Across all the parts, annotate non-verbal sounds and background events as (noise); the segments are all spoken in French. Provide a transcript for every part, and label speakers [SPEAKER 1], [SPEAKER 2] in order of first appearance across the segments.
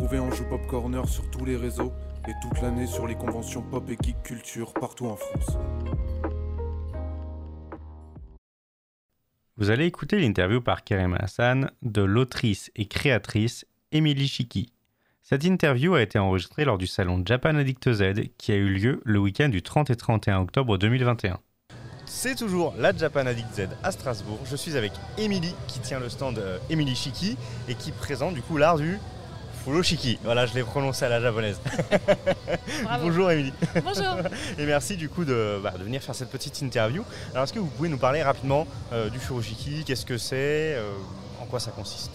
[SPEAKER 1] Retrouvez Anjou Pop Corner sur tous les réseaux et toute l'année sur les conventions pop et geek culture partout en France.
[SPEAKER 2] Vous allez écouter l'interview par Kerem Hassan de l'autrice et créatrice Émilie Chiki. Cette interview a été enregistrée lors du salon Japan Addict Z qui a eu lieu le week-end du 30 et 31 octobre 2021.
[SPEAKER 3] C'est toujours la Japan Addict Z à Strasbourg. Je suis avec Émilie qui tient le stand euh, Émilie Chiki et qui présente du coup l'art du Furoshiki. Voilà, je l'ai prononcé à la japonaise. (laughs) Bonjour Émilie.
[SPEAKER 4] Bonjour.
[SPEAKER 3] Et merci du coup de, bah, de, venir faire cette petite interview. Alors est-ce que vous pouvez nous parler rapidement euh, du Furoshiki? Qu'est-ce que c'est euh, En quoi ça consiste?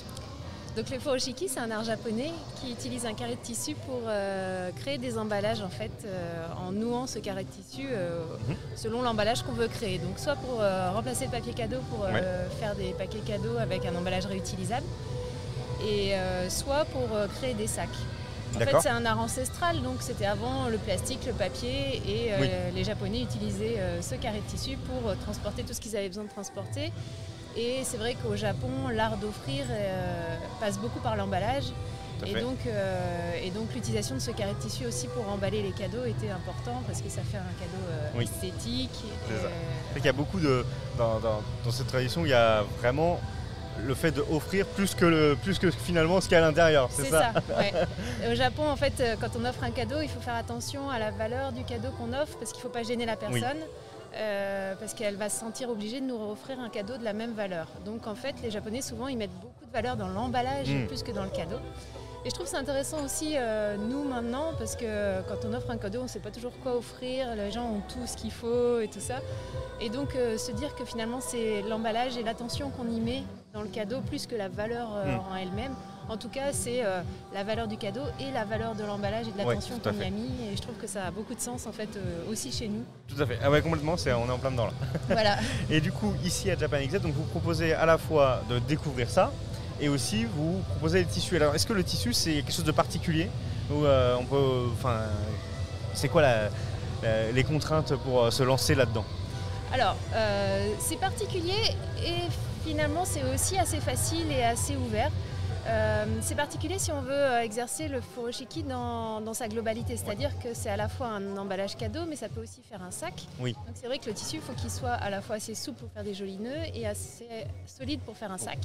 [SPEAKER 4] Donc le furoshiki, c'est un art japonais qui utilise un carré de tissu pour euh, créer des emballages en fait, euh, en nouant ce carré de tissu euh, mhm. selon l'emballage qu'on veut créer. Donc soit pour remplacer le papier cadeau pour faire des paquets cadeaux avec un emballage réutilisable, et soit pour créer des sacs. En fait, c'est un art ancestral, donc c'était avant le plastique, le papier, et les Japonais utilisaient ce carré de tissu pour transporter tout ce qu'ils avaient besoin de transporter. Et c'est vrai qu'au Japon, l'art d'offrir euh, passe beaucoup par l'emballage. Et donc, euh, et donc l'utilisation de ce carré de tissu aussi pour emballer les cadeaux était important parce que ça fait un cadeau euh, esthétique.
[SPEAKER 3] Il y a beaucoup de dans, cette tradition, il y a vraiment le fait d'offrir plus que le plus que finalement ce qu'il y a à l'intérieur.
[SPEAKER 4] C'est ça. Au Japon, en fait, quand on offre un cadeau, il faut faire attention à la valeur du cadeau qu'on offre parce qu'il ne faut pas gêner la personne. Euh, parce qu'elle va se sentir obligée de nous offrir un cadeau de la même valeur. Donc en fait, les Japonais souvent ils mettent beaucoup de valeur dans l'emballage hmm. plus que dans le cadeau. Et je trouve c'est intéressant aussi euh, nous maintenant parce que quand on offre un cadeau, on ne sait pas toujours quoi offrir. Les gens ont tout ce qu'il faut et tout ça. Et donc euh, se dire que finalement c'est l'emballage et l'attention qu'on y met dans le cadeau plus que la valeur hmm. en elle-même. En tout cas, c'est euh, la valeur du cadeau et la valeur de l'emballage et de l'attention qu'on y a mis. Et je trouve que ça a beaucoup de sens en fait euh, aussi chez nous.
[SPEAKER 3] Tout à fait. Ah ouais, complètement. on est en plein dedans là.
[SPEAKER 4] Voilà. (laughs)
[SPEAKER 3] et du coup, ici à Japan XZ, donc vous proposez à la fois de découvrir ça et aussi vous proposez les tissus. Alors, est-ce que le tissu c'est quelque chose de particulier ou euh, on peut, enfin, c'est quoi les contraintes pour se lancer là-dedans
[SPEAKER 4] Alors, c'est particulier et finalement c'est aussi assez facile et assez ouvert. Euh, c'est particulier si on veut euh, exercer le furoshiki dans, dans sa globalité, c'est-à-dire que c'est à la fois un emballage cadeau, mais ça peut aussi faire un sac.
[SPEAKER 3] Oui.
[SPEAKER 4] Donc c'est vrai que le tissu, il faut qu'il soit à la fois assez souple pour faire des jolis nœuds et assez solide pour faire un sac.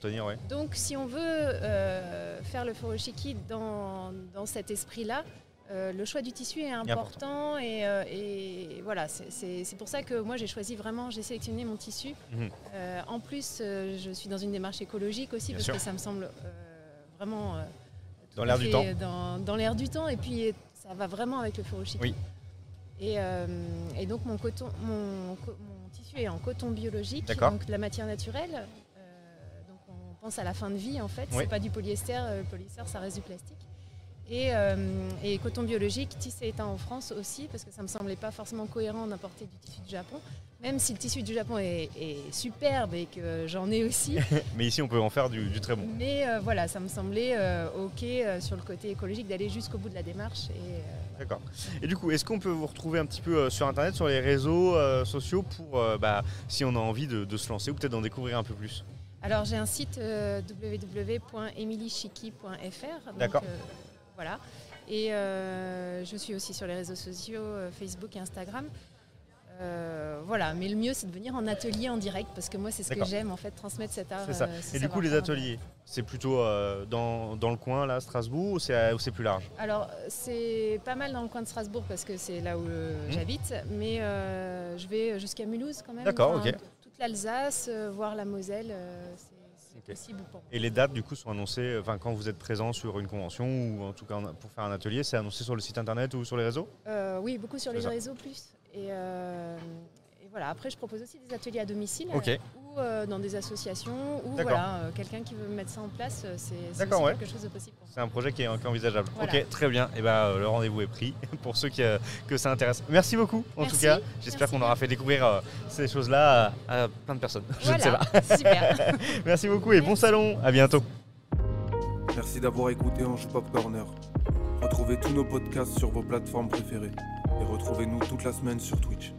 [SPEAKER 3] Tenir.
[SPEAKER 4] Donc si on veut euh, faire le furoshiki dans, dans cet esprit-là, euh, le choix du tissu est important, euh, Et, voilà, c'est pour ça que moi j'ai choisi vraiment, j'ai sélectionné mon tissu. Mhm. Euh, en plus, je suis dans une démarche écologique aussi parce que ça me semble vraiment
[SPEAKER 3] dans l'air du temps.
[SPEAKER 4] Dans, l'air du temps et puis ça va vraiment avec le furoshiki.
[SPEAKER 3] Oui.
[SPEAKER 4] Et, donc mon, coton, mon, tissu est en coton biologique, donc de la matière naturelle. Pense à la fin de vie en fait, c'est pas du polyester, le polyester ça reste du plastique. Euh, et, coton biologique, tissé éteint en France aussi, parce que ça ne me semblait pas forcément cohérent d'importer du tissu du Japon, même si le tissu du Japon est, superbe et que j'en ai aussi. (laughs)
[SPEAKER 3] Mais ici, on peut en faire du, très bon.
[SPEAKER 4] Mais euh, voilà, ça me semblait euh, OK sur le côté écologique d'aller jusqu'au bout de la démarche.
[SPEAKER 3] D'accord. Et du coup, est-ce qu'on peut vous retrouver un petit peu sur Internet, sur les réseaux sociaux, pour bah, si on a envie de, de se lancer ou peut-être d'en découvrir un peu plus?
[SPEAKER 4] Alors j'ai un site www.emilichiki.fr.
[SPEAKER 3] D'accord.
[SPEAKER 4] Voilà. Et euh, je suis aussi sur les réseaux sociaux, euh, Facebook et Instagram. Euh, voilà, mais le mieux c'est de venir en atelier en direct parce que moi c'est ce que j'aime en fait, transmettre cet art.
[SPEAKER 3] C'est ça. et du coup les ateliers, c'est plutôt dans, dans, le coin là, Strasbourg ou c'est plus large?
[SPEAKER 4] Alors c'est pas mal dans le coin de Strasbourg parce que c'est là où mmh. j'habite, mais je vais jusqu'à Mulhouse quand même.
[SPEAKER 3] D'accord, ok.
[SPEAKER 4] L'Alsace, voir la Moselle,
[SPEAKER 3] et les dates, du coup, sont annoncées enfin, quand vous êtes présent sur une convention ou en tout cas pour faire un atelier, c'est annoncé sur le site internet ou sur les réseaux?
[SPEAKER 4] Euh, Oui, beaucoup sur les réseaux plus. Et, euh, voilà, après, je propose aussi des ateliers à domicile ou euh, dans des associations ou voilà, quelqu'un qui veut mettre ça en place, c'est quelque chose de possible.
[SPEAKER 3] C'est un projet qui est, envisageable. Ok, très bien. Et eh ben, le rendez-vous est pris (laughs) pour ceux qui, que ça intéresse. Merci beaucoup, en tout cas. J'espère qu'on aura fait découvrir ces choses-là à, plein de personnes. (laughs)
[SPEAKER 4] je ne sais pas. (laughs) Super.
[SPEAKER 3] Merci beaucoup et bon salon. À bientôt.
[SPEAKER 1] Merci d'avoir écouté Ange Pop Corner. Retrouvez tous nos podcasts sur vos plateformes préférées et retrouvez-nous toute la semaine sur Twitch.